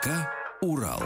ДК «Урал».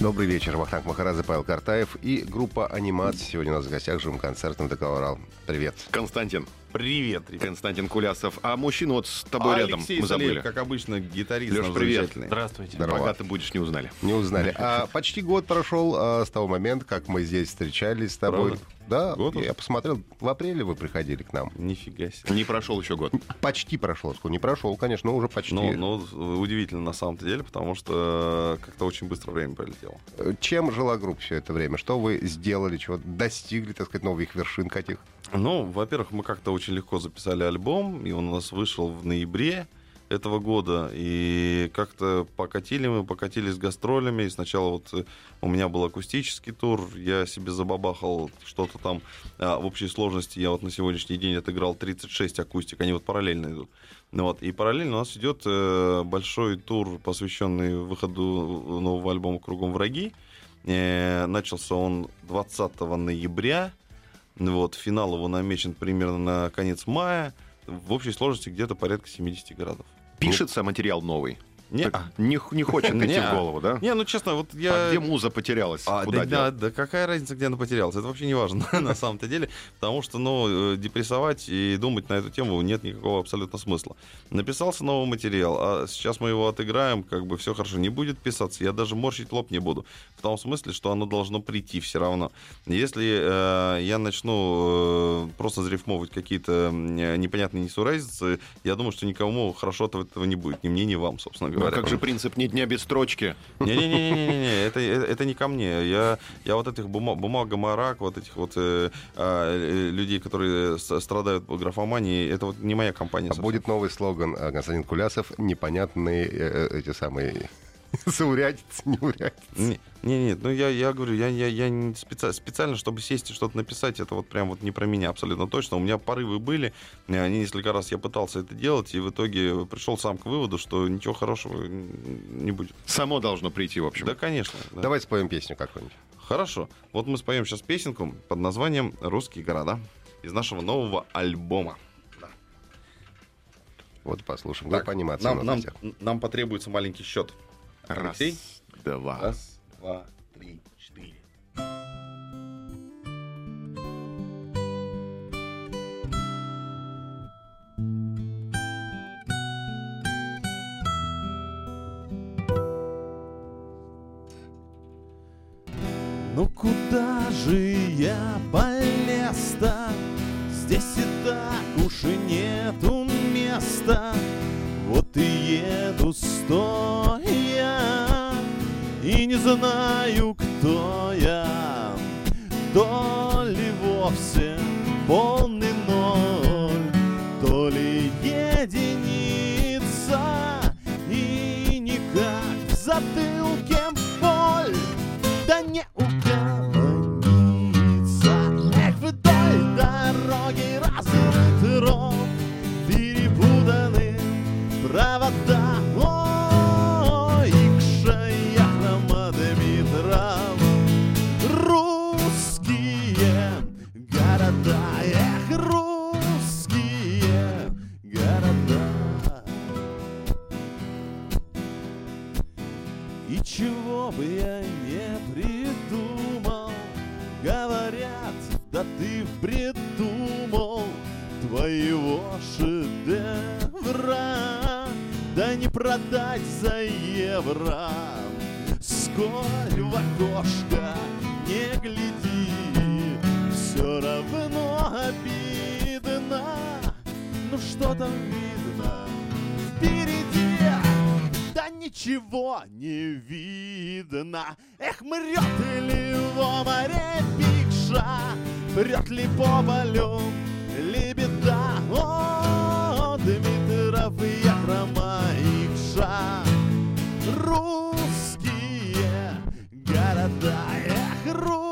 Добрый вечер, Вахтанг Махарадзе, Павел Картаев и группа «Анимация». Сегодня у нас в гостях живым концертом ДК «Урал». Привет. Константин. Привет, ребят. Константин Кулясов. А мужчина вот с тобой А рядом Алексей мы забыли. Салеев, как обычно, гитарист наш привет. Здравствуйте. Здорово. Пока ты будешь, не узнали. Не узнали. А почти год прошел а, с того момента, как мы здесь встречались с тобой. Правда? Да, Год уже? я посмотрел, в апреле вы приходили к нам. Нифига себе. Не прошел еще год. Почти прошел. Не прошел, конечно, но уже почти. Ну, ну, удивительно на самом деле, потому что э, как-то очень быстро время пролетело. Чем жила группа все это время? Что вы сделали, чего достигли, так сказать, новых вершин каких? Ну, во-первых, мы как-то очень легко записали альбом, и он у нас вышел в ноябре этого года, и как-то покатили мы, покатились с гастролями, и сначала вот э, у меня был акустический тур, я себе забабахал что-то там, а, в общей сложности я вот на сегодняшний день отыграл 36 акустик, они вот параллельно идут. Ну вот, и параллельно у нас идет э, большой тур, посвященный выходу нового альбома «Кругом враги», Э, начался он 20 ноября, вот, финал его намечен примерно на конец мая. В общей сложности где-то порядка 70 городов. Пишется материал новый. Не, Так Не, не хочет идти в голову, да? не, ну честно, вот я... А где муза потерялась? А, Куда да, да, да какая разница, где она потерялась? Это вообще не важно на самом-то деле, потому что, ну, э, депрессовать и думать на эту тему нет никакого абсолютно смысла. Написался новый материал, а сейчас мы его отыграем, как бы все хорошо. Не будет писаться, я даже морщить лоб не буду. В том смысле, что оно должно прийти все равно. Если э, я начну э, просто зарифмовывать какие-то непонятные несуразицы, я думаю, что никому хорошо от этого не будет. Ни мне, ни вам, собственно Ну, а как же принцип «ни дня без строчки»? Не-не-не, это, это, это не ко мне. Я, я вот этих бума, бумага марак, вот этих вот э, а, э, людей, которые страдают графоманией, это вот не моя компания. А будет новый слоган а, Константин Кулясов «Непонятные э, эти самые неурядицы». Не, не, нет, ну я, я говорю, я, я, я не специ- специально, чтобы сесть и что-то написать, это вот прям вот не про меня абсолютно точно. У меня порывы были, они несколько раз я пытался это делать, и в итоге пришел сам к выводу, что ничего хорошего не будет. Само должно прийти, в общем. Да, конечно. да. Давай споем песню какую-нибудь. Хорошо. Вот мы споем сейчас песенку под названием «Русские города» из нашего нового альбома. Вот послушаем. Так, Нам, нам, нам потребуется маленький счет. Раз, Алексей? два. Раз, два, три, четыре. Ну куда же я полез-то? Здесь и так уж и нету места. Вот и еду не знаю, кто я. То ли вовсе полный отдать за евро. Сколь в окошко не гляди, все равно обидно. Ну что там видно впереди? Да ничего не видно. Эх, мрет ли во море пикша, прет ли по полю лебеда? О, Дмитров, я про душа Русские города. Эх, русские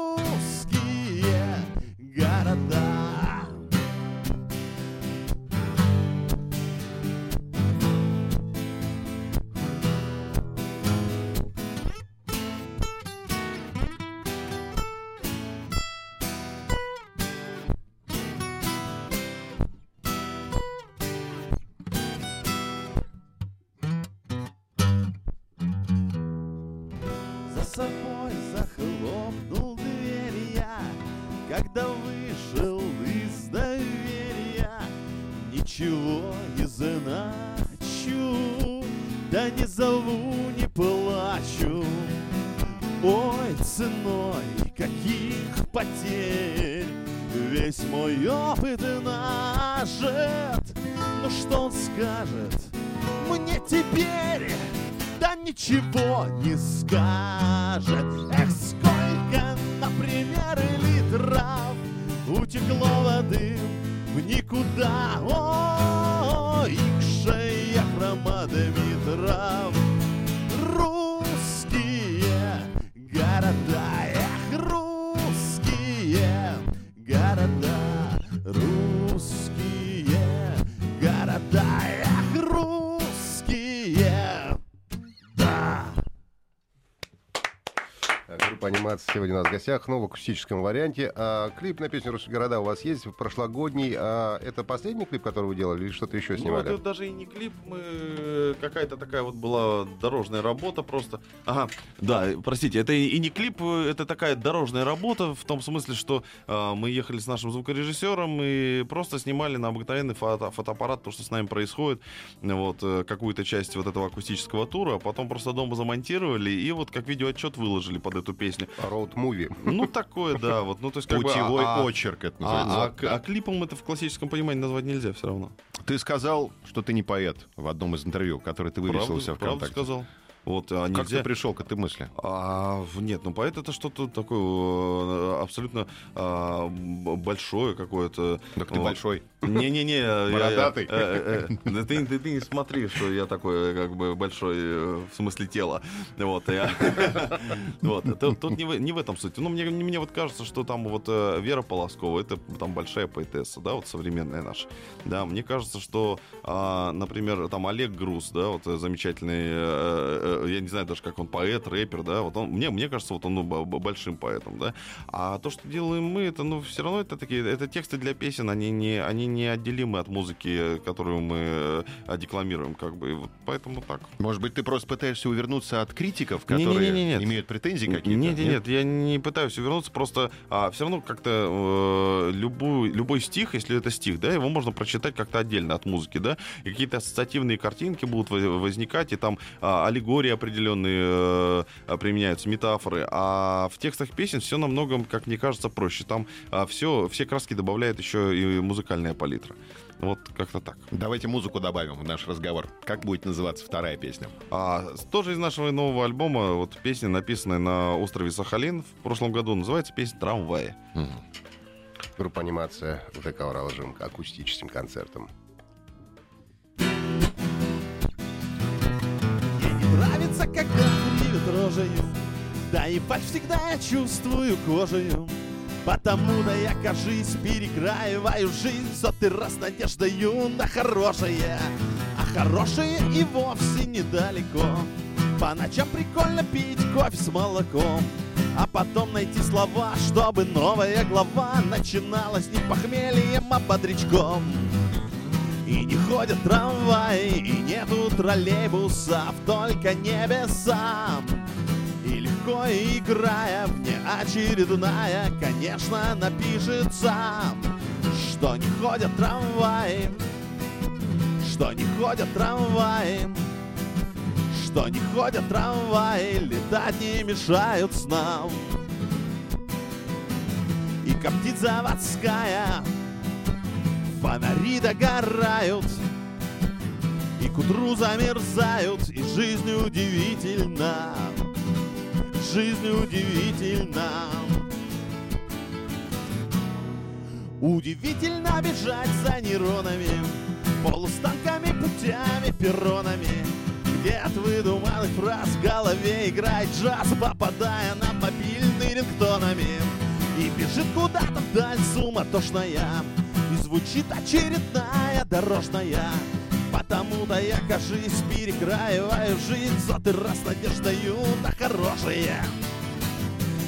не плачу. Ой, ценой каких потерь. Весь мой опыт нажит. Ну что он скажет? Мне теперь? Да ничего не скажет. Эх, сколько, например, литров Утекло воды в никуда. Ой, икшая хромодометров Русские города Эх, русские города Русские анимации сегодня у нас в гостях, но в акустическом варианте. А, клип на песню «Русские города» у вас есть, прошлогодний. А, это последний клип, который вы делали, или что-то еще Ну, снимали? это даже и не клип, мы какая-то такая вот была дорожная работа просто. Ага, да, простите, это и не клип, это такая дорожная работа в том смысле, что э, мы ехали с нашим звукорежиссером и просто снимали на обыкновенный фото, фотоаппарат то, что с нами происходит, вот э, какую-то часть вот этого акустического тура, а потом просто дома замонтировали и вот как видеоотчет выложили под эту песню. Роуд-муви. Ну такое, да, вот, ну то есть как бы, Путевой а- а- очерк это а, называется. а- а клипом это в классическом понимании назвать нельзя все равно. Ты сказал, что ты не поэт в одном из интервью, которое ты вывесил у себя в ВКонтакте. сказал. Вот, а Как нельзя... ты пришел к этой мысли? А, нет, ну поэт это что-то такое э, абсолютно а, большое какое-то. Так ты Вот. большой. Не-не-не. Бородатый. э, э, Ты ты- ты не смотри, что я такой как бы большой в смысле тела. Вот. я- Вот. Тут тут не в не в этом суть. Ну, мне мне вот кажется, что там вот Вера Полоскова, это там большая поэтесса, да, вот современная наша. Да, мне кажется, что, а, например, там Олег Груз, да, вот замечательный, я не знаю даже, как он поэт, рэпер, да, вот он, мне, мне кажется, вот он ну, большим поэтом, да. А то, что делаем мы, это, ну, все равно это такие, это тексты для песен, они не, они неотделимы от музыки, которую мы э, декламируем, как бы, вот поэтому так. Может быть, ты просто пытаешься увернуться от критиков, которые нет. имеют претензии какие-то? Нет, нет, нет, я не пытаюсь увернуться, просто а, все равно как-то э, любую, любой стих, если это стих, да, его можно прочитать как-то отдельно от музыки, да, и какие-то ассоциативные картинки будут во- возникать, и там а, аллегории определенные э, а, применяются, метафоры, а в текстах песен все намного, как мне кажется, проще. Там все, все краски добавляет еще и музыкальная палитра. Вот как-то так. Давайте музыку добавим в наш разговор. Как будет называться вторая песня? А, тоже из нашего нового альбома, вот песня, написанная на острове Сахалин в прошлом году, называется песня «Трамваи». Группа анимация ВТК «Урал» живым акустическим концертом. Нравится, когда кривит рожею Да и пать всегда я чувствую кожею Потому-то я, кажись, перекраиваю жизнь в сотый раз надеждою на хорошее. А хорошее и вовсе недалеко. По ночам прикольно пить кофе с молоком. А потом найти слова, чтобы новая глава начиналась не похмельем, а бодрячком. И не ходят трамваи, и нету троллейбусов, только небеса. И легко играя, внеочередная, конечно, напишется, что не ходят трамваи, что не ходят трамваи, что не ходят трамваи, летать не мешают снам. И коптит заводская, фонари догорают, и к утру замерзают, и жизнь удивительна, жизнь удивительна. Удивительно бежать за нейронами, полустанками, путями, перронами, где от выдуманных фраз в голове играет джаз, попадая на мобильный рингтонами. И бежит куда-то вдаль суматошная, и звучит очередная дорожная. Потому-то я, кажись, перекраиваю жизнь сотый раз надеждою на хорошее.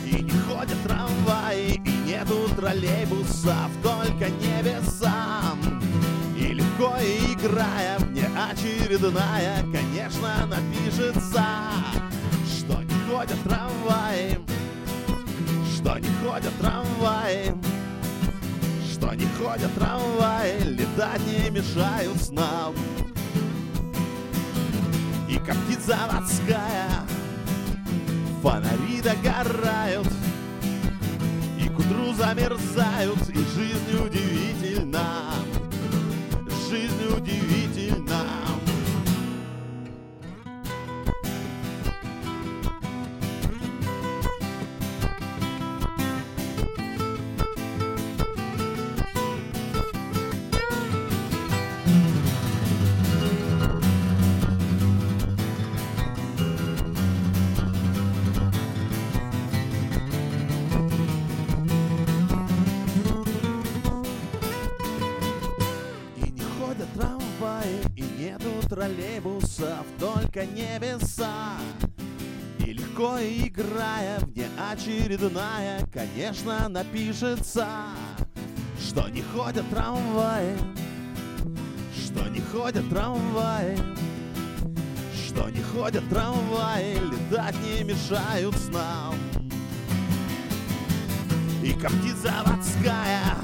И не ходят трамваи, и нету троллейбусов, только небеса. И легко играя, мне очередная, конечно, напишется, что не ходят трамваи, что не ходят трамваи, не ходят трамваи, летать не мешают снам. И коптит заводская, фонари догорают, и к утру замерзают, и жизнь удивительна, жизнь удивительна. Внеочередная, конечно, напишется, что не ходят трамваи, что не ходят трамваи, что не ходят трамваи, летать не мешают снам. И коптит заводская,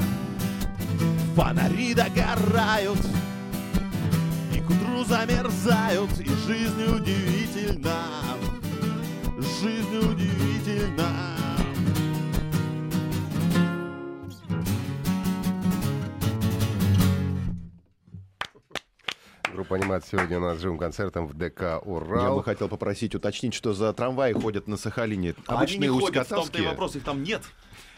фонари догорают, и к утру замерзают, и жизнь удивительна, жизнь удивительна. Анимация сегодня у нас с живым концертом в ДК Я «Урал». бы хотел попросить уточнить, что за трамваи ходят на Сахалине. Обычные Они не ходят, в том-то и вопрос, их там нет.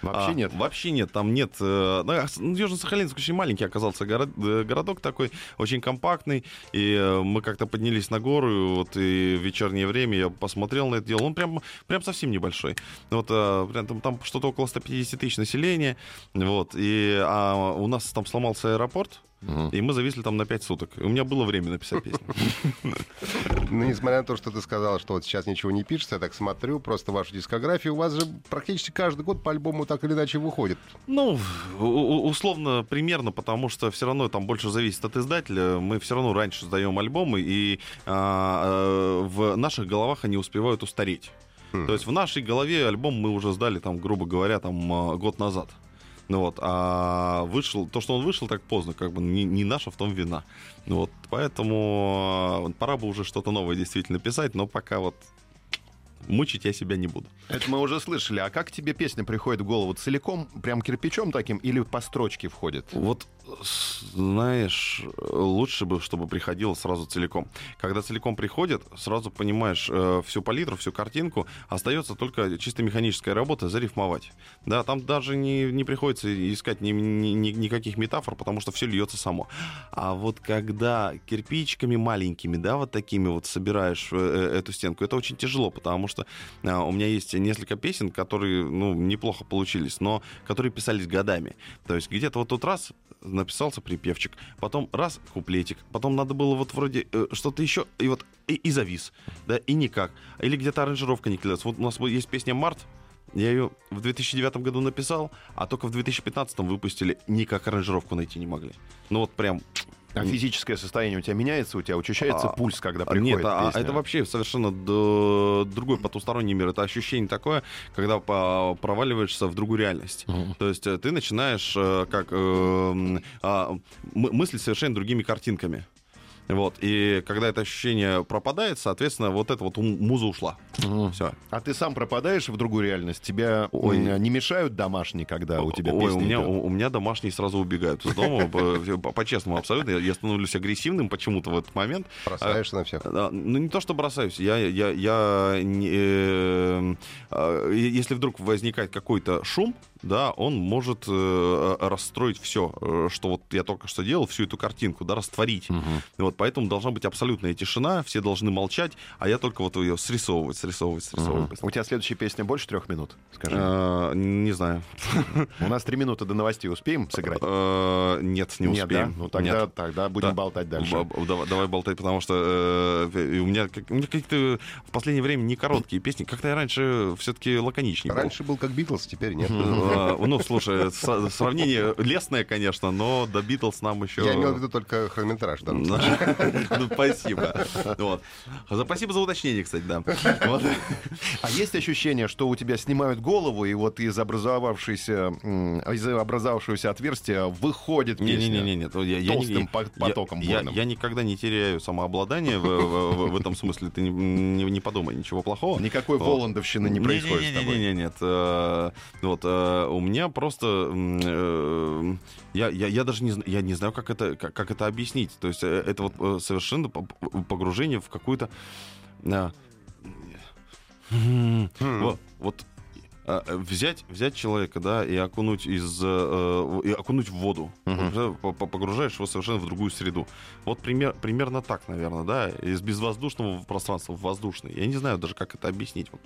Вообще А, нет. Вообще нет, там нет. э, ну, а ну, Южно-Сахалинск очень маленький оказался город- э, городок такой, очень компактный. И э, мы как-то поднялись на гору, вот и в вечернее время я посмотрел на это дело. Он прям, прям совсем небольшой. Вот э, прям там, там что-то около 150 тысяч населения. Вот, и а у нас там сломался аэропорт. И мы зависли там на 5 суток. И у меня было время написать песню. Ну, несмотря на то, что ты сказал, что вот сейчас ничего не пишется, я так смотрю, просто вашу дискографию, у вас же практически каждый год по альбому так или иначе выходит. Ну, условно, примерно, потому что все равно там больше зависит от издателя. Мы все равно раньше сдаем альбомы, и а, э, в наших головах они успевают устареть. То есть в нашей голове альбом мы уже сдали, там, грубо говоря, там, а, год назад. Ну вот, а вышел, то, что он вышел так поздно, как бы не, не наша в том вина. Ну вот, поэтому а, пора бы уже что-то новое действительно писать, но пока вот мучить я себя не буду. Это мы уже слышали. А как тебе песня приходит в голову? Целиком, прям кирпичом таким или по строчке входит? Вот, знаешь, лучше бы, чтобы приходило сразу целиком. Когда целиком приходит, сразу понимаешь э, всю палитру, всю картинку, остается только чисто механическая работа зарифмовать. Да, там даже не, не приходится искать ни- ни- ни- никаких метафор, потому что все льется само. А вот когда кирпичиками маленькими, да, вот такими вот собираешь э, э, эту стенку, это очень тяжело, потому что а, у меня есть несколько песен, которые, ну, неплохо получились, но которые писались годами. То есть где-то вот тот раз написался припевчик, потом раз куплетик, потом надо было вот вроде э, что-то еще, и вот и, и завис, да, и никак. Или где-то аранжировка не клеилась. Вот у нас есть песня «Март», я ее в 2009 году написал, а только в 2015 выпустили, никак аранжировку найти не могли. Ну вот прям А физическое состояние у тебя меняется? У тебя учащается А, пульс, когда а, приходит Нет, а песня? это вообще совершенно другой потусторонний мир. Это ощущение такое, когда проваливаешься в другую реальность. То есть э, ты начинаешь э, как э, а, мыслить совершенно другими картинками. Вот. И когда это ощущение пропадает, соответственно, вот эта вот муза ушла. Все. А ты сам пропадаешь в другую реальность? Тебя Ой. не мешают домашние, когда у тебя Ой, песня у меня, идет? у, у меня домашние сразу убегают из дома, по- по- по-честному абсолютно. Я- становлюсь агрессивным почему-то в этот момент. Бросаешься на всех. Да, Ну, не то, что бросаюсь. Я, я, я э, э, если вдруг возникает какой-то шум, да, он может э, расстроить все, что вот я только что делал, всю эту картинку, да, растворить. Вот, поэтому должна быть абсолютная тишина, все должны молчать, а я только вот ее срисовывать, срисовывать, срисовывать. У тебя следующая песня больше трех минут? Скажи. Э, Не знаю. У нас три минуты до новостей успеем сыграть? Э, Нет, не успеем. Ну тогда, Нет. тогда будем болтать дальше. Давай, болтай, потому что э, у меня, какие-то в последнее время не короткие песни. Как-то я раньше все-таки лаконичнее. Раньше был как Битлз, теперь нет. Э, Ну, слушай, сравнение лесное, конечно, но до Битлз нам еще... Я имел в виду только хронометраж. Ну, спасибо. Вот. Спасибо за уточнение, кстати, да. Вот. А есть ощущение, что у тебя снимают голову, и вот из образовавшейся, из образовавшегося отверстия выходит песня? Не-не-не, я, не- Толстым по- потоком я, я никогда не теряю самообладание в, в- в- в этом смысле. Ты не, не, не подумай ничего плохого. Никакой Вот. Воландовщины не происходит с тобой. Не-не-не, нет. э, Вот, э, у меня просто... э, Я, я, я даже не, я не знаю, как это, как, как это объяснить. То есть э, это вот э, совершенно по- по- погружение в какую-то... э, Вот, вот э, взять, взять человека, да, и окунуть из, э, и окунуть в воду, по- погружаешь его совершенно в другую среду. Вот пример, примерно так, наверное, да, из безвоздушного пространства в воздушный. Я не знаю даже, как это объяснить. Вот.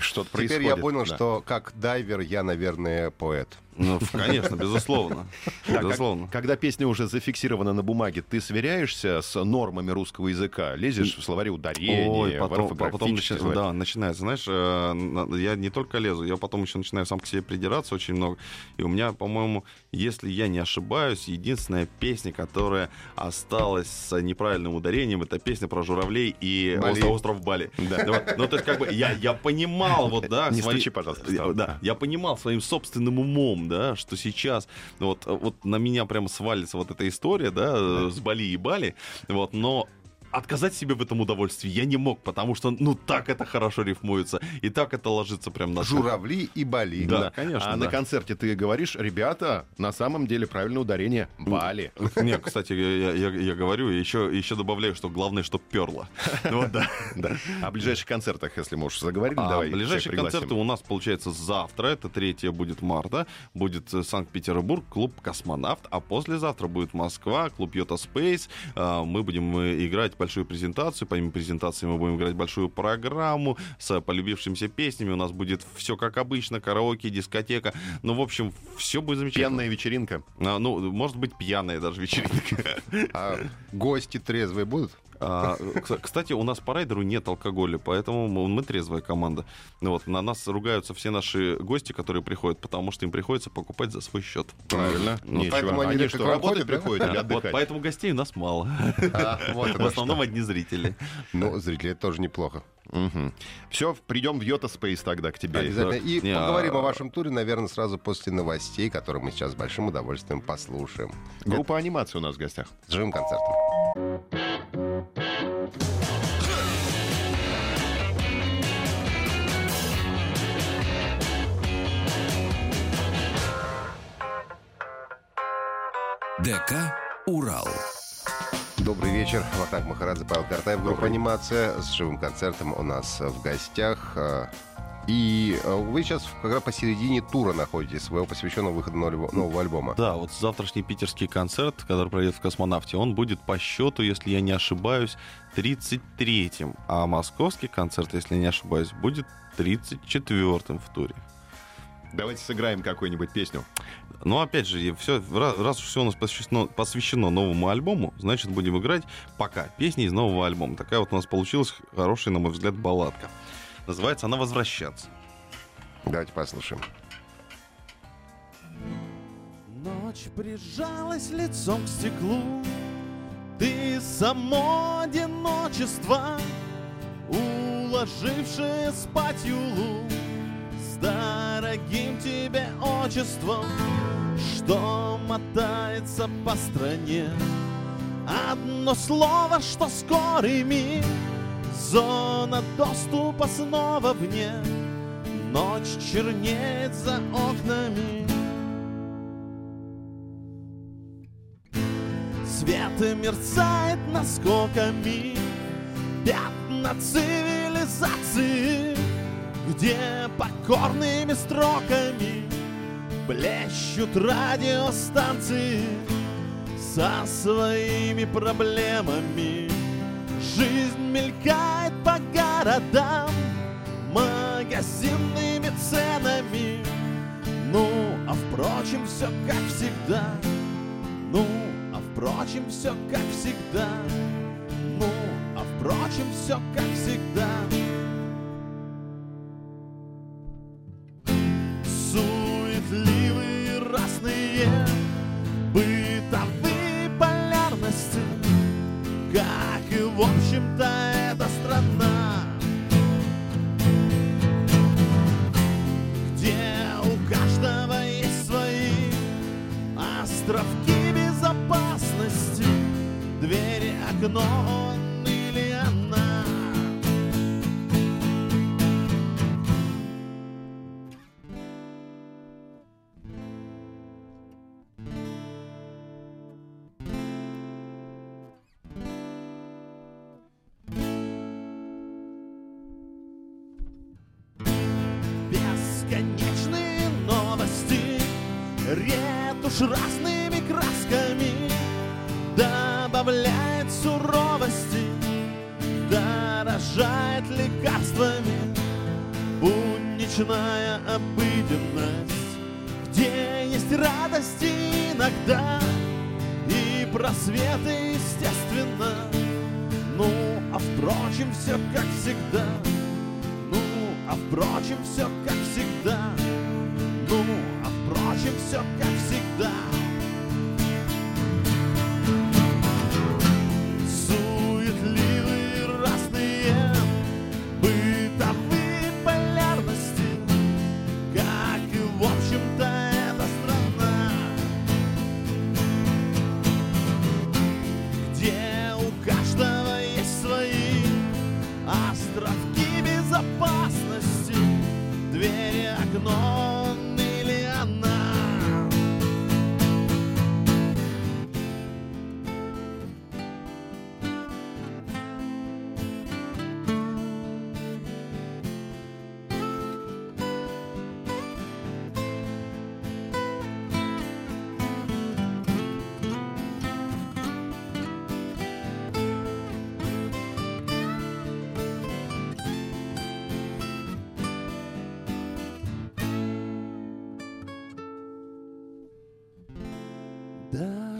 Что-то Теперь я понял, да. что как дайвер я, наверное, поэт. Ну, конечно, безусловно. Как- Безусловно. когда песня уже зафиксирована на бумаге, ты сверяешься с нормами русского языка? Лезешь в словари ударения, Ой, в потом, потом орфографические начи- да, начинается. Знаешь, э, я не только лезу, я потом еще начинаю сам к себе придираться очень много. И у меня, по-моему, если я не ошибаюсь, единственная песня, которая осталась с неправильным ударением, это песня про журавлей и Бали. остров, остров Бали. Да, вот. Ну, то есть, как бы, я, я понимал, вот, да, Не свои- стучи, пожалуйста. Да, я понимал своим собственным умом, да, что сейчас вот, вот на меня прямо свалится вот эта история, да, с Бали и Бали, вот, но отказать себе в этом удовольствии я не мог, потому что, ну, так это хорошо рифмуется, и так это ложится прям на... Журавли и Бали. Да, конечно, А да. на концерте ты говоришь, ребята, на самом деле правильное ударение Бали. Не, кстати, я, я- я говорю, еще, еще добавляю, что главное, что перло. Вот, да. Да. О ближайших концертах, если мы уж заговорили, А давай ближайшие концерты у нас, получается, завтра, это 3 будет марта, будет э, Санкт-Петербург, клуб «Космонавт», а послезавтра будет Москва, клуб «Йота Спейс». А, Мы будем э, играть большую презентацию, помимо презентации мы будем играть большую программу с полюбившимися песнями, у нас будет все как обычно, караоке, дискотека, ну, в общем, все будет замечательно. Пенная вечеринка. А, ну, может быть, пьяная даже вечеринка. А гости трезвые будут? А, кс- Кстати, у нас по райдеру нет алкоголя, поэтому мы мы трезвая команда. Ну Вот, на нас ругаются все наши гости, которые приходят, потому что им приходится покупать за свой счет. Правильно. Ну, Нечего. поэтому они Они что, вам работать да? приходят или Вот отдыхать? поэтому гостей у нас мало. А, вот В основном что. одни зрители. Ну, зрители, это тоже неплохо. Все, придем в Йота Спейс тогда к тебе. Обязательно. И Не, поговорим а- о вашем туре, наверное, сразу после новостей, которые мы сейчас с большим удовольствием послушаем. Группа анимации у нас в гостях. С живым концертом. ДК «Урал». Добрый вечер. Вахтанг Махарадзе, Павел Картаев. Группа «Анимация» с живым концертом у нас в гостях. И э, вы сейчас как раз посередине тура находитесь, своего посвященного выходу нового альбома. Да, вот завтрашний питерский концерт, который пройдет в «Космонавте», он будет по счету, если я не ошибаюсь, 33-м. А московский концерт, если я не ошибаюсь, будет 34-м в туре. Давайте сыграем какую-нибудь песню. Но опять же, все, раз, раз все у нас посвящено, посвящено новому альбому, значит, будем играть пока песни из нового альбома. Такая вот у нас получилась хорошая, на мой взгляд, балладка. Называется она «Возвращаться». Давайте послушаем. Ночь прижалась лицом к стеклу Ты само одиночество Уложившее спать юлу С дорогим тебе отчеством Что мотается по стране Одно слово, что скорый миг Зона доступа снова вне Ночь чернеет за окнами. Свет мерцает наскоками. Пятна цивилизации. Где покорными строками Блещут радиостанции Со своими проблемами Жизнь мелькает по городам Магазинными ценами Ну, а впрочем, все как всегда ну, а впрочем, все как всегда. Ну, а впрочем, все как всегда. Ретушь разными красками добавляет суровости, дорожает лекарствами. Будничная обыденность, где есть радости иногда и просветы, естественно. Ну, а впрочем, все как всегда. Ну, а впрочем, все как всегда. Ну, а впрочем, все как всегда.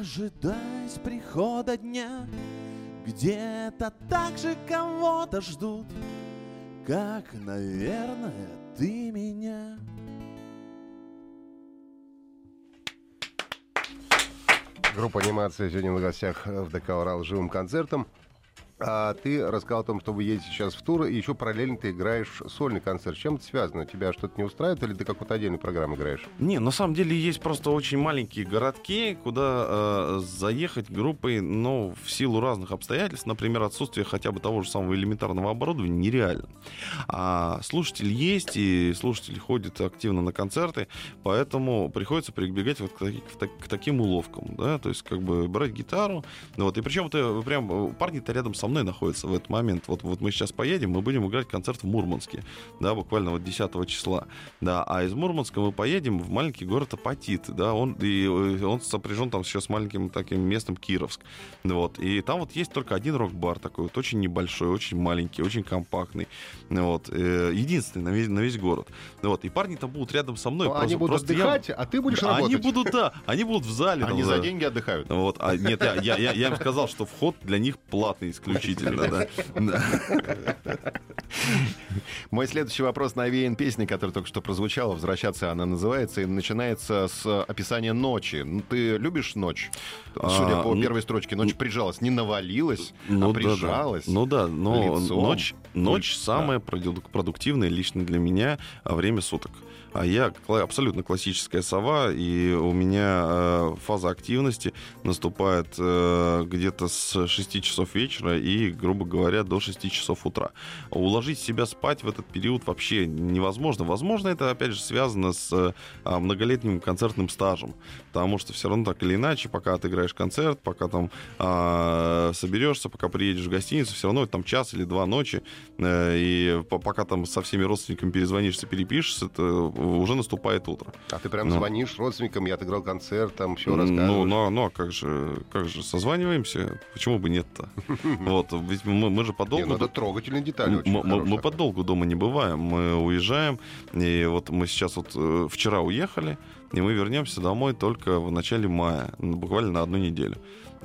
Дожидаясь прихода дня, где-то так же кого-то ждут, как, наверное, ты меня. Группа анимация сегодня на гостях в ДК «Урал» живым концертом. А ты рассказал о том, что вы едете сейчас в тур, и еще параллельно ты играешь сольный концерт. Чем это связано? Тебя что-то не устраивает, или ты какую-то отдельную программу играешь? Не, на самом деле есть просто очень маленькие городки, куда э, заехать группой, но в силу разных обстоятельств, например, отсутствие хотя бы того же самого элементарного оборудования, нереально. А слушатель есть, и слушатели ходят активно на концерты, поэтому приходится прибегать вот к, к к таким уловкам, да, то есть как бы брать гитару, вот, и причем это прям э, парни-то рядом со мной находятся в этот момент. Вот, вот мы сейчас поедем, мы будем играть концерт в Мурманске, да, буквально вот 10 числа, да, а из Мурманска мы поедем в маленький город Апатит, да, он, и э, он сопряжен там еще с маленьким таким местом Кировск, вот, и там вот есть только один рок-бар такой вот, очень небольшой, очень маленький, очень компактный, вот, э, единственный на весь, на весь город, вот, и парни там будут рядом со мной. Ну, они просто- будут просто я- отдыхать, а ты будешь Они работать. будут, да, они будут в зале. там, Они да. за деньги отдыхают. Вот, а нет, я, я, я, я им сказал, что вход для них платный исключительно, да. Да. Мой следующий вопрос навеян песни, которая только что прозвучала. «Возвращаться» она называется, и начинается с описания ночи. Ну, ты любишь ночь? Судя А, по ну- первой строчке, ночь прижалась. Не навалилась, Ну а прижалась. Ну да, но ночь, ночь самое продук- продуктивное лично для меня а, время суток. А я абсолютно классическая сова, и у меня э, фаза активности наступает э, где-то с 6 часов вечера и, грубо говоря, до 6 часов утра. Уложить себя спать в этот период вообще невозможно. Возможно, это, опять же, связано с э, а, многолетним концертным стажем, потому что все равно так или иначе, пока отыграешь концерт, пока там а, соберешься, пока приедешь в гостиницу, все равно там час или два ночи, и по- пока там со всеми родственниками перезвонишься, перепишешься, это уже наступает утро. А ты прям Ну. звонишь родственникам, я отыграл концерт, там все Ну, рассказываешь. ну, ну, а как же, как же, созваниваемся? Почему бы нет-то? Вот, ведь мы, мы же Не, подолгу... ну это трогательные детали очень Мы, мы- подолгу дома не бываем, мы уезжаем, и вот мы сейчас вот э, вчера уехали, и мы вернемся домой только в начале мая, ну, буквально на одну неделю.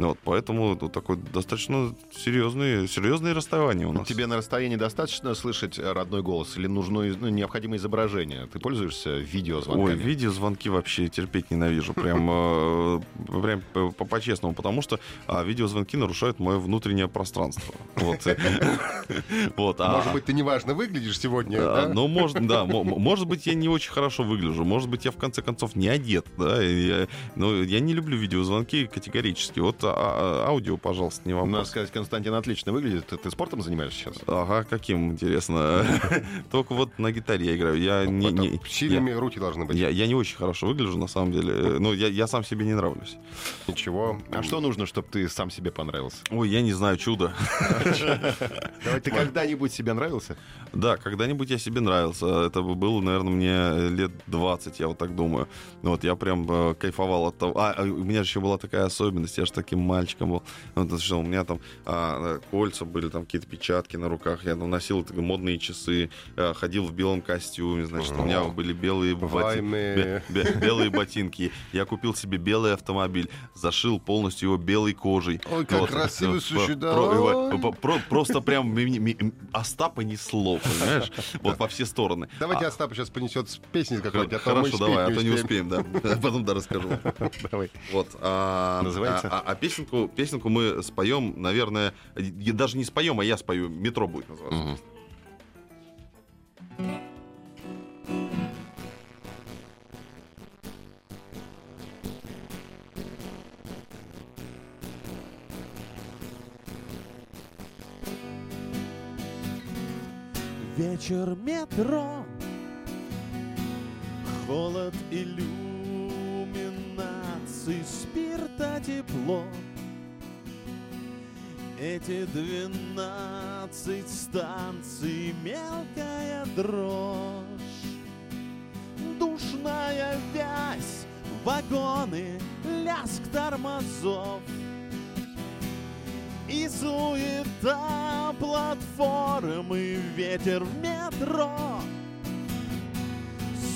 Ну Вот, поэтому это такое достаточно серьезные, серьезные расставания у нас. Тебе на расстоянии достаточно слышать родной голос или нужно ну, необходимое изображение? Ты пользуешься видеозвонками? Ой, видеозвонки вообще терпеть ненавижу. Прям, э, прям по- по- по-честному. Потому что а, видеозвонки нарушают мое внутреннее пространство. Э, а- Может быть, ты неважно выглядишь сегодня, А, да? Ну, может, да, мо- мо- может быть, я не очень хорошо выгляжу, может быть, я в конце концов не одет, да, и я- но я не люблю видеозвонки категорически. Вот а- а- аудио, пожалуйста, не Надо вопрос. сказать, Константин отлично выглядит. Ты, ты спортом занимаешься сейчас? Ага, каким, интересно. Только вот на гитаре я играю. Я не, не- Сильными руки должны быть. я, я не очень хорошо выгляжу, на самом деле. Ну, я, я сам себе не нравлюсь. Ничего. А что нужно, чтобы ты сам себе понравился? Ой, я не знаю, чудо. Ты когда-нибудь себе нравился? Да, когда-нибудь я себе нравился. Это бы было, наверное, мне лет 20, я вот так думаю. Вот я прям э, кайфовал от того. А, а у меня же еще была такая особенность, я же таким мальчиком был. Ну, то, что у меня там а, э, кольца были, там какие-то печатки на руках. Я ну, носил так, модные часы, э, ходил в белом костюме, значит, у меня были белые, Вайны. бе- бе- белые ботинки. Я купил себе белый автомобиль, зашил полностью его белой кожей. Ой, как Ну, да. про- про- про- Просто прям ми- ми- Остапа несло, понимаешь? Вот во все стороны. Давайте А, Остап сейчас понесет песни какой-нибудь, а то Хорошо, давай, а то не успеем. успеем, да. Потом да расскажу. Давай. Вот. а, Называется? Песенку, песенку мы споем, наверное, даже не споем, а я спою. Метро будет называться. Мгм. Вечер метро Холод иллюминаций Спирта тепло. Эти двенадцать станций Мелкая дрожь. Душная вязь Вагоны Ляск тормозов. И суета платформы, ветер в метро.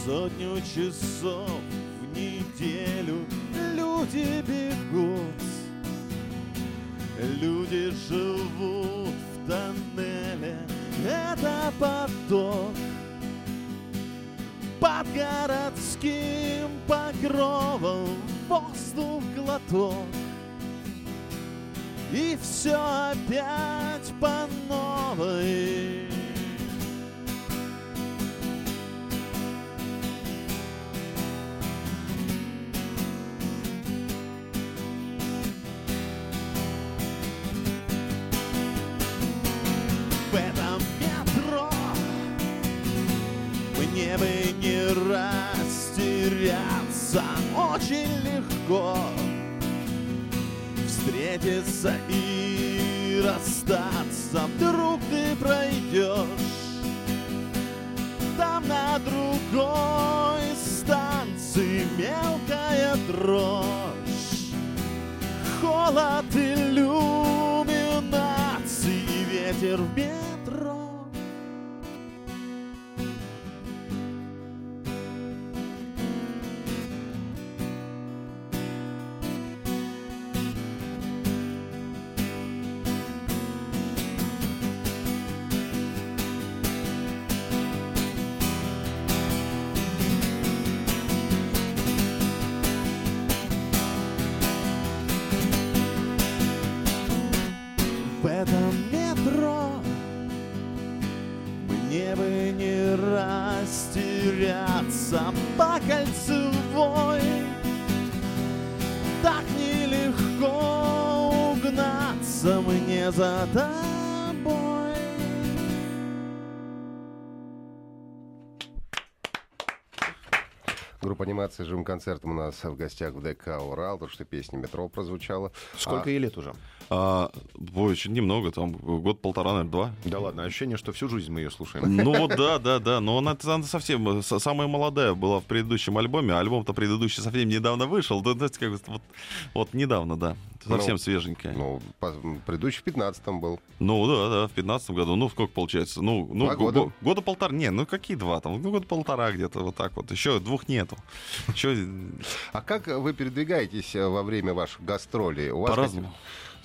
Сотню часов в неделю люди бегут. Люди живут в тоннеле, это поток Под городским покровом. Воздух глоток. И все опять по новой. Очень легко встретиться и расстаться. Вдруг ты пройдешь Там на другой станции. Мелкая дрожь Холод иллюминаций угнаться мне за тобой Группа анимации «Живым концертом» у нас в гостях в ДК «Урал», то, что песня «Метро» прозвучала. Сколько А, ей лет уже? А, ой, очень немного, там год-полтора, наверное, два. Да ладно, ощущение, что всю жизнь мы ее слушаем. Ну вот да, да, да. Но она, она совсем э, самая молодая была в предыдущем альбоме. а Альбом-то предыдущий совсем недавно вышел. Да, знаете, как вот, вот недавно, да. Совсем Ну, свеженькая. Ну, Ну, по- предыдущий в 15-м был. да, да, в пятнадцатом году. Ну, сколько получается? Ну, ну Два го- года. го- года полтора. Не, ну какие два там? Ну, года полтора где-то вот так вот. Еще двух нету. Еще А как вы передвигаетесь э, во время ваших гастролей? У вас по-разному.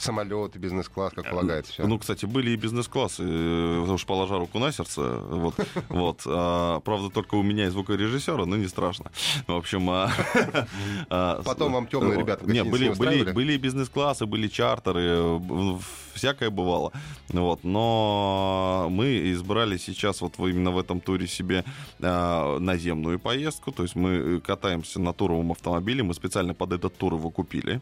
Самолеты, бизнес-класс, как полагается. всё. Ну, кстати, были и бизнес-классы, э, уж положа руку на сердце. Вот, вот. А, правда, только у меня и звукорежиссера, но не страшно. В общем... а, а, Потом вам темные ребята были, не были, были и бизнес-классы, были чартеры, э, всякое бывало. Вот. Но мы избрали сейчас вот именно в этом туре себе а, наземную поездку. То есть мы катаемся на туровом автомобиле. Мы специально под этот тур его купили.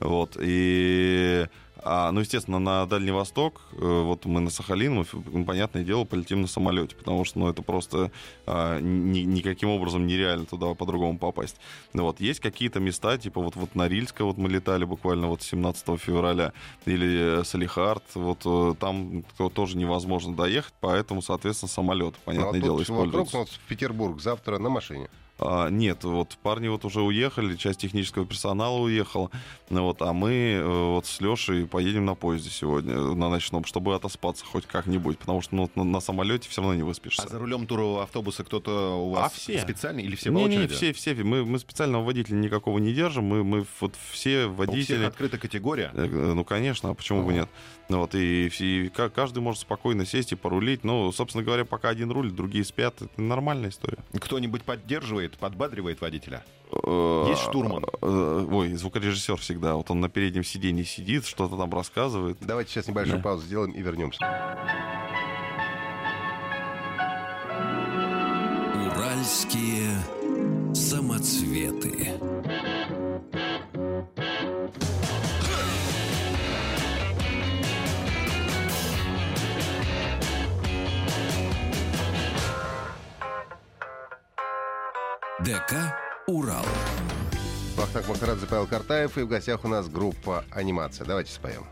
Вот. И а, ну, естественно, на Дальний Восток, э, вот мы на Сахалин, мы, ну, понятное дело, полетим на самолете, потому что, ну, это просто а, ни- никаким образом нереально туда по-другому попасть. Ну, вот, есть какие-то места, типа вот, вот Норильска, вот мы летали буквально вот 17 февраля, или э, Салихард, вот э, там то- тоже невозможно доехать, поэтому, соответственно, самолет, Ну, а понятное дело, вокруг, используется. вот в Петербург завтра на машине. А, нет, вот парни вот уже уехали, часть технического персонала уехала, ну вот, а мы э, вот с Лешей поедем на поезде сегодня, э, на ночном, чтобы отоспаться хоть как-нибудь, потому что ну, на, на самолете все равно не выспишься. А за рулем турового автобуса кто-то у вас А все. специальный или все по не, не, очереди? все, все, мы, мы специального водителя никакого не держим, мы, мы вот все У всех водители... открыта категория. Э, Ну, конечно, а почему бы нет? Ну, вот, и, и ка- каждый может спокойно сесть и порулить. Ну, собственно говоря, пока один рулит, другие спят. Это нормальная история. Кто-нибудь поддерживает, подбадривает водителя? Э, Есть штурман? э, Ой, звукорежиссер всегда. Вот он на переднем сиденье сидит, что-то там рассказывает. Давайте сейчас небольшую Да. паузу сделаем и вернемся. Уральские самоцветы. Вахтанг Махарадзе, Павел Картаев, и в гостях у нас группа «Анимация». Давайте споем.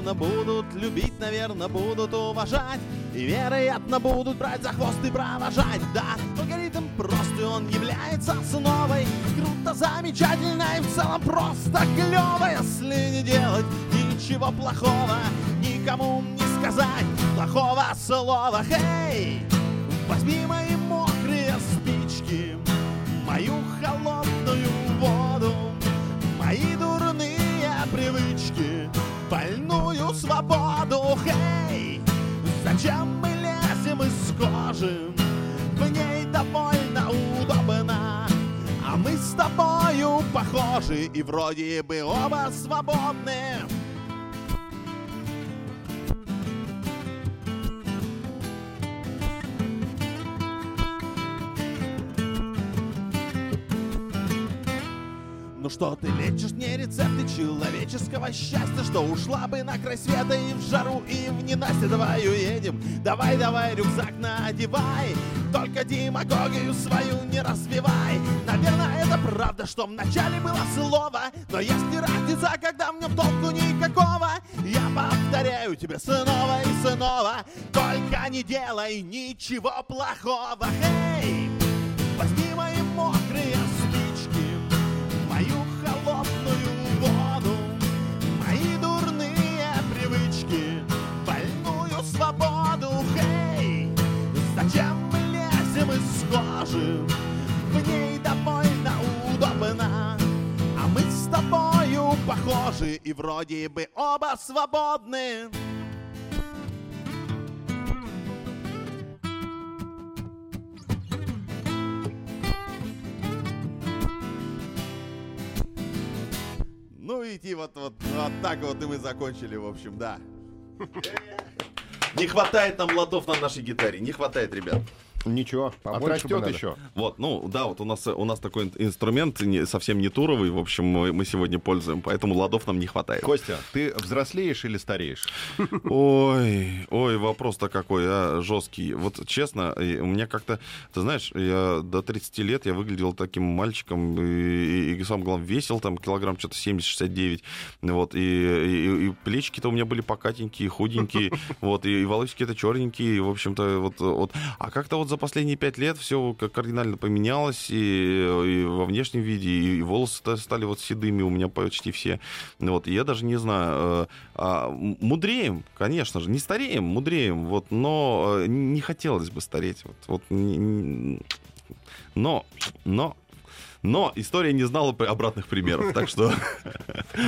Наверное, будут любить, наверное, будут уважать. И, вероятно, будут брать за хвост и провожать. Да, алгоритм прост, и он является основой. Круто, замечательно и в целом просто клево Если не делать ничего плохого, никому не сказать Плохого слова, хей! Возьми мои мокрые спички Мою холодную воду Мои дурные привычки Больную свободу Хей! Зачем мы лезем из кожи? В ней довольно удобно А мы с тобою похожи И вроде бы оба свободны Что ты лечишь мне рецепты человеческого счастья Что ушла бы на край света и в жару, и в ненастье Давай уедем, давай, давай, рюкзак надевай Только демагогию свою не развивай Наверное, это правда, что вначале было слово Но не разница, когда в нем толку никакого Я повторяю тебе снова и снова Только не делай ничего плохого Хей! Возьми мои мокрые вроде бы оба свободны Ну, идти вот, вот, вот так вот и мы закончили, в общем, да. Не хватает нам ладов на нашей гитаре, не хватает, ребят. Ничего, Побольше отрастет еще. Вот, ну да, вот у нас, у нас такой ин- инструмент не- совсем не туровый, в общем, мы, мы сегодня пользуем, поэтому ладов нам не хватает. Костя, ты взрослеешь или стареешь? Ой, ой, вопрос-то какой, а, жесткий. Вот честно, у меня как-то, ты знаешь, я до 30 лет я выглядел таким мальчиком, и, и, и самое главное, весил там килограмм что-то 70-69, вот, и, и, и плечики-то у меня были покатенькие, худенькие, вот, и, и волосики-то черненькие, в общем-то, вот, вот. А как-то вот за последние пять лет все кардинально поменялось, и, и во внешнем виде, и, волосы стали вот седыми у меня почти все, вот, я даже не знаю, э, а, мудреем, конечно же, не стареем, мудреем, вот, но э, не хотелось бы стареть, вот, вот, но, но, но история не знала обратных примеров, так что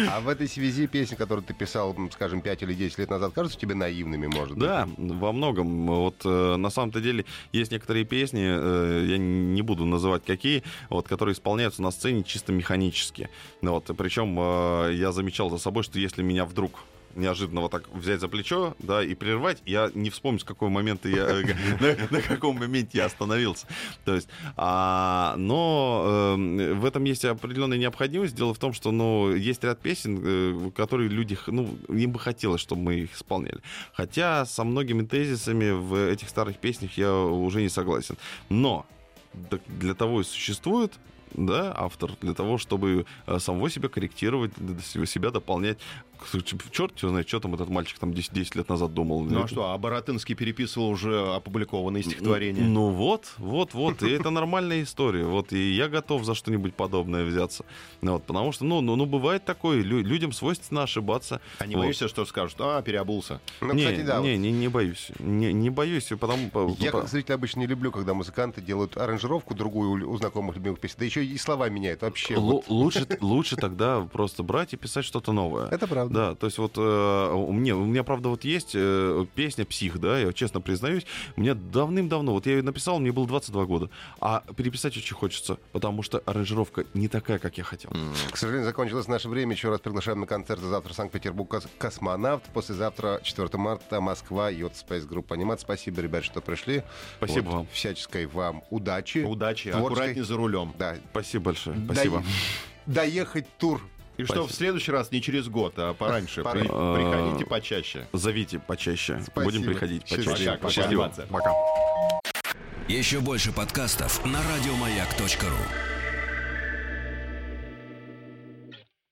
А в этой связи песни, которые ты писал, скажем, 5 или 10 лет назад, кажутся тебе наивными, может быть? Да, во многом. Вот э, на самом-то деле есть некоторые песни, э, я не буду называть какие, вот, которые исполняются на сцене чисто механически. Вот, причем э, я замечал за собой, что если меня вдруг неожиданно вот так взять за плечо, да, и прервать, я не вспомню, с какого момента я, э, на, каком моменте я остановился. То есть, а, но э, в этом есть определенная необходимость. Дело в том, что, ну, есть ряд песен, э, которые люди, ну, им бы хотелось, чтобы мы их исполняли. Хотя со многими тезисами в этих старых песнях я уже не согласен. Но для того и существует да, автор, для того, чтобы э, самого себя корректировать, себя дополнять. Черт его знает, что там этот мальчик там 10, 10 лет назад думал. Ну а что, а Боротынский переписывал уже опубликованные стихотворения. Ну вот, вот, вот, и это нормальная история. Вот, и я готов за что-нибудь подобное взяться. Ну, Вот, потому что, ну, ну, ну, бывает такое, лю- людям свойственно ошибаться. А не Вот. боишься, что скажут, а, переобулся? Ну, не, кстати, да. вот не, не, не боюсь. Не, не боюсь, потому... по- Я по- как зритель обычно не люблю, когда музыканты делают аранжировку другую у- знакомых любимых песен, да еще и слова меняют вообще. Лу- вот. лучше, лучше тогда просто брать и писать что-то новое. Это правда. Да, то есть вот э, у, меня, у меня, правда, вот есть э, песня «Псих», да, я честно признаюсь, мне давным-давно, вот я ее написал, мне было 22 года, а переписать очень хочется, потому что аранжировка не такая, как я хотел. К сожалению, закончилось наше время. Еще раз приглашаем на концерты завтра Санкт-Петербург «Кос- «Космонавт», послезавтра 4 марта Москва, YotaSpace, группа «Анимация». Спасибо, ребят, что пришли. Спасибо Вот, вам. Всяческой вам удачи. Удачи, Творческой- аккуратнее за рулем. Да. Спасибо большое. Спасибо. Доехать тур. И что в следующий раз не через год, а пораньше. При- Приходите почаще. Зовите почаще. Спасибо. Будем приходить почаще. Пока. Пока. Еще больше подкастов на радиомаяк.ру.